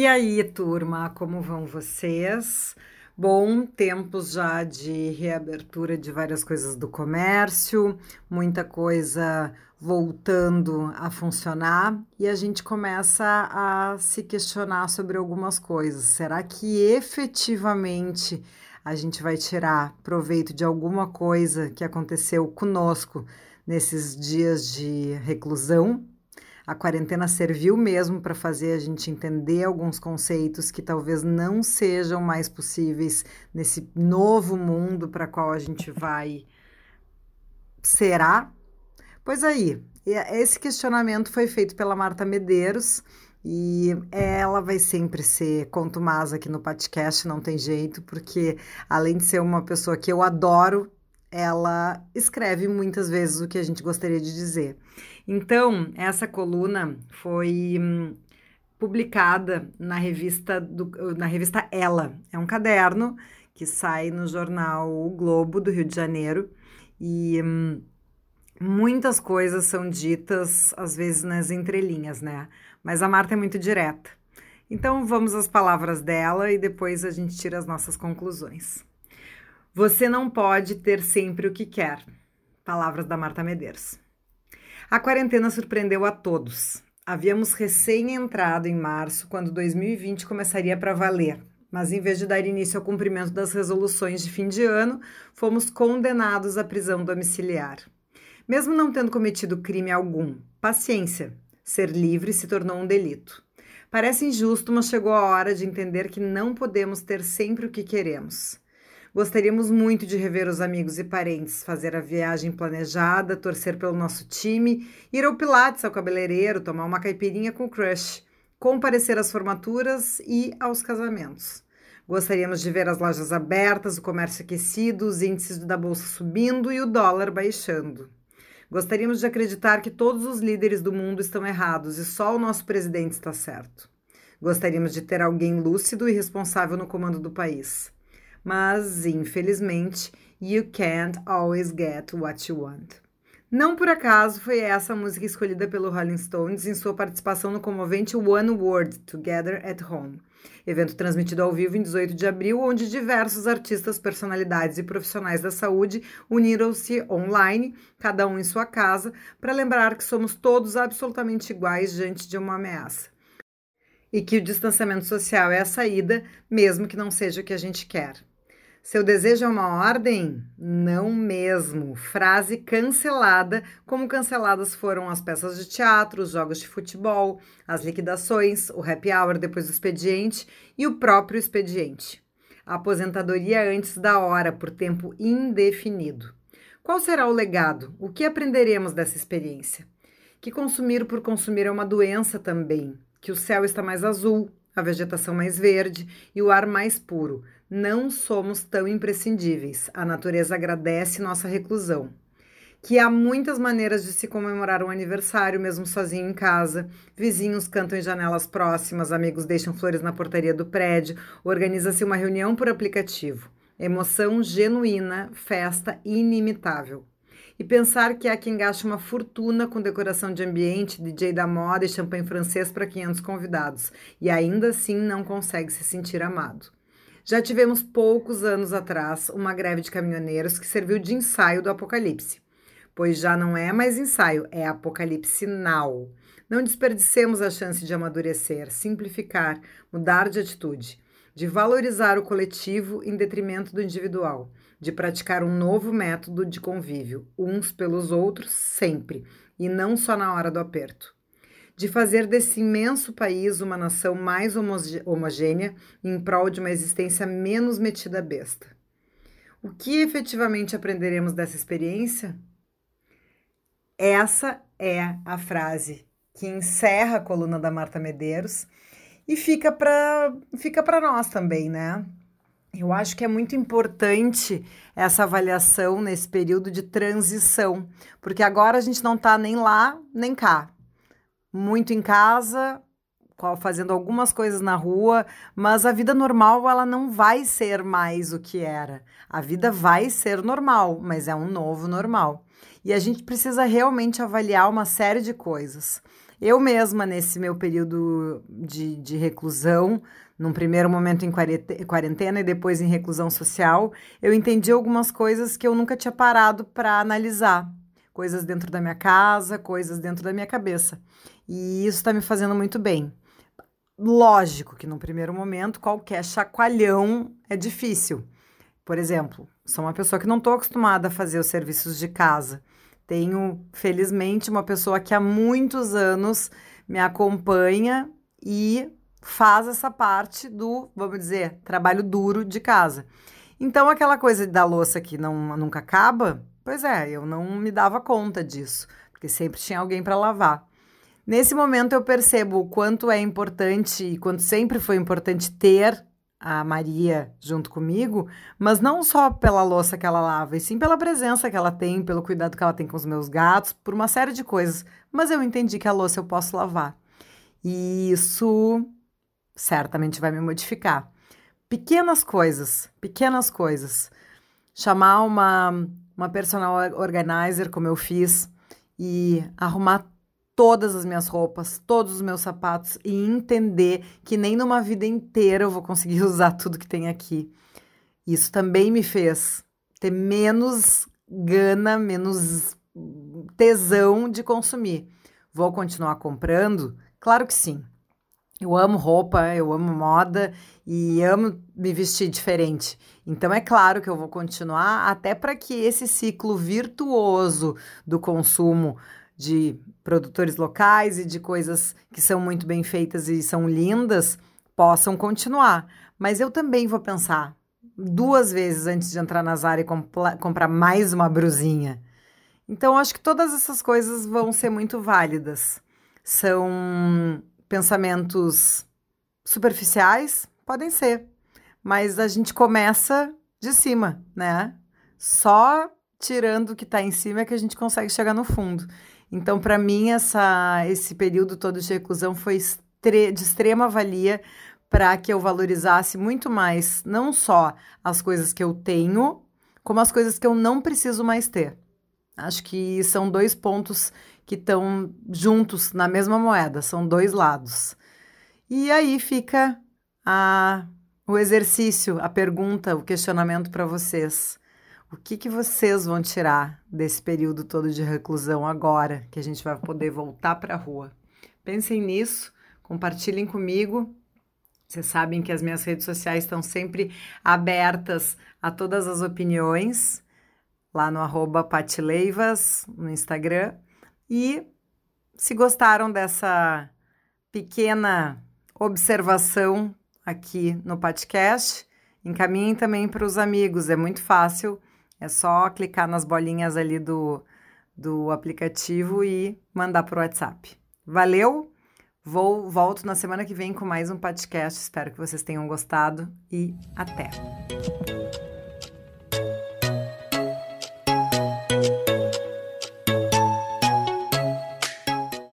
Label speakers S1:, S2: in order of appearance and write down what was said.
S1: E aí, turma, como vão vocês? Bom, tempos já de reabertura de várias coisas do comércio, muita coisa voltando a funcionar e a gente começa a se questionar sobre algumas coisas. Será que efetivamente a gente vai tirar proveito de alguma coisa que aconteceu conosco nesses dias de reclusão? A quarentena serviu mesmo para fazer a gente entender alguns conceitos que talvez não sejam mais possíveis nesse novo mundo para qual a gente vai. Será? Pois aí, esse questionamento foi feito pela Marta Medeiros e ela vai sempre ser contumaz aqui no podcast, não tem jeito, porque além de ser uma pessoa que eu adoro, ela escreve muitas vezes o que a gente gostaria de dizer. Então, essa coluna foi hum, publicada na revista, do, na revista Ela. É um caderno que sai no jornal o Globo do Rio de Janeiro e hum, muitas coisas são ditas, às vezes nas entrelinhas, né? Mas a Marta é muito direta. Então, vamos às palavras dela e depois a gente tira as nossas conclusões. Você não pode ter sempre o que quer. Palavras da Marta Medeiros. A quarentena surpreendeu a todos. Havíamos recém entrado em março, quando 2020 começaria para valer, mas em vez de dar início ao cumprimento das resoluções de fim de ano, fomos condenados à prisão domiciliar. Mesmo não tendo cometido crime algum, paciência, ser livre se tornou um delito. Parece injusto, mas chegou a hora de entender que não podemos ter sempre o que queremos. Gostaríamos muito de rever os amigos e parentes, fazer a viagem planejada, torcer pelo nosso time, ir ao Pilates, ao cabeleireiro, tomar uma caipirinha com o crush, comparecer às formaturas e aos casamentos. Gostaríamos de ver as lojas abertas, o comércio aquecido, os índices da bolsa subindo e o dólar baixando. Gostaríamos de acreditar que todos os líderes do mundo estão errados e só o nosso presidente está certo. Gostaríamos de ter alguém lúcido e responsável no comando do país mas infelizmente, you can't always get what you want. Não por acaso foi essa a música escolhida pelo Rolling Stones em sua participação no comovente One World Together at Home, evento transmitido ao vivo em 18 de abril, onde diversos artistas, personalidades e profissionais da saúde uniram-se online, cada um em sua casa, para lembrar que somos todos absolutamente iguais diante de uma ameaça. E que o distanciamento social é a saída, mesmo que não seja o que a gente quer. Seu desejo é uma ordem? Não mesmo. Frase cancelada, como canceladas foram as peças de teatro, os jogos de futebol, as liquidações, o happy hour depois do expediente e o próprio expediente. A aposentadoria antes da hora, por tempo indefinido. Qual será o legado? O que aprenderemos dessa experiência? Que consumir por consumir é uma doença também, que o céu está mais azul, a vegetação mais verde e o ar mais puro. Não somos tão imprescindíveis. A natureza agradece nossa reclusão. Que há muitas maneiras de se comemorar um aniversário, mesmo sozinho em casa. Vizinhos cantam em janelas próximas, amigos deixam flores na portaria do prédio, organiza-se uma reunião por aplicativo. Emoção genuína, festa inimitável. E pensar que há quem gaste uma fortuna com decoração de ambiente, DJ da moda e champanhe francês para 500 convidados, e ainda assim não consegue se sentir amado. Já tivemos poucos anos atrás uma greve de caminhoneiros que serviu de ensaio do apocalipse. Pois já não é mais ensaio, é apocalipse now. Não desperdicemos a chance de amadurecer, simplificar, mudar de atitude, de valorizar o coletivo em detrimento do individual de praticar um novo método de convívio, uns pelos outros, sempre, e não só na hora do aperto. De fazer desse imenso país uma nação mais homogênea em prol de uma existência menos metida besta. O que efetivamente aprenderemos dessa experiência? Essa é a frase que encerra a coluna da Marta Medeiros e fica para fica nós também, né? Eu acho que é muito importante essa avaliação nesse período de transição, porque agora a gente não está nem lá nem cá. Muito em casa, fazendo algumas coisas na rua, mas a vida normal ela não vai ser mais o que era. A vida vai ser normal, mas é um novo normal. E a gente precisa realmente avaliar uma série de coisas. Eu mesma, nesse meu período de, de reclusão, num primeiro momento em quarentena e depois em reclusão social, eu entendi algumas coisas que eu nunca tinha parado para analisar. Coisas dentro da minha casa, coisas dentro da minha cabeça. E isso está me fazendo muito bem. Lógico que, num primeiro momento, qualquer chacoalhão é difícil. Por exemplo, sou uma pessoa que não estou acostumada a fazer os serviços de casa. Tenho, felizmente, uma pessoa que há muitos anos me acompanha e faz essa parte do, vamos dizer, trabalho duro de casa. Então, aquela coisa da louça que não, nunca acaba, pois é, eu não me dava conta disso, porque sempre tinha alguém para lavar. Nesse momento, eu percebo o quanto é importante e quanto sempre foi importante ter a Maria junto comigo, mas não só pela louça que ela lava, e sim pela presença que ela tem, pelo cuidado que ela tem com os meus gatos, por uma série de coisas. Mas eu entendi que a louça eu posso lavar. E isso certamente vai me modificar. Pequenas coisas, pequenas coisas. Chamar uma, uma personal organizer, como eu fiz, e arrumar todas as minhas roupas, todos os meus sapatos e entender que nem numa vida inteira eu vou conseguir usar tudo que tem aqui. Isso também me fez ter menos gana, menos tesão de consumir. Vou continuar comprando? Claro que sim. Eu amo roupa, eu amo moda e amo me vestir diferente. Então é claro que eu vou continuar até para que esse ciclo virtuoso do consumo de produtores locais e de coisas que são muito bem feitas e são lindas possam continuar. Mas eu também vou pensar duas vezes antes de entrar na Zara e comprar mais uma brusinha. Então acho que todas essas coisas vão ser muito válidas. São pensamentos superficiais? Podem ser, mas a gente começa de cima, né? Só tirando o que está em cima é que a gente consegue chegar no fundo. Então, para mim, essa, esse período todo de reclusão foi de extrema valia para que eu valorizasse muito mais não só as coisas que eu tenho, como as coisas que eu não preciso mais ter. Acho que são dois pontos que estão juntos na mesma moeda, são dois lados. E aí fica a, o exercício, a pergunta, o questionamento para vocês. O que, que vocês vão tirar desse período todo de reclusão agora que a gente vai poder voltar para a rua? Pensem nisso, compartilhem comigo. Vocês sabem que as minhas redes sociais estão sempre abertas a todas as opiniões, lá no arroba patileivas, no Instagram. E se gostaram dessa pequena observação aqui no podcast, encaminhem também para os amigos, é muito fácil, é só clicar nas bolinhas ali do, do aplicativo e mandar para o WhatsApp. Valeu! Vou volto na semana que vem com mais um podcast. Espero que vocês tenham gostado e até.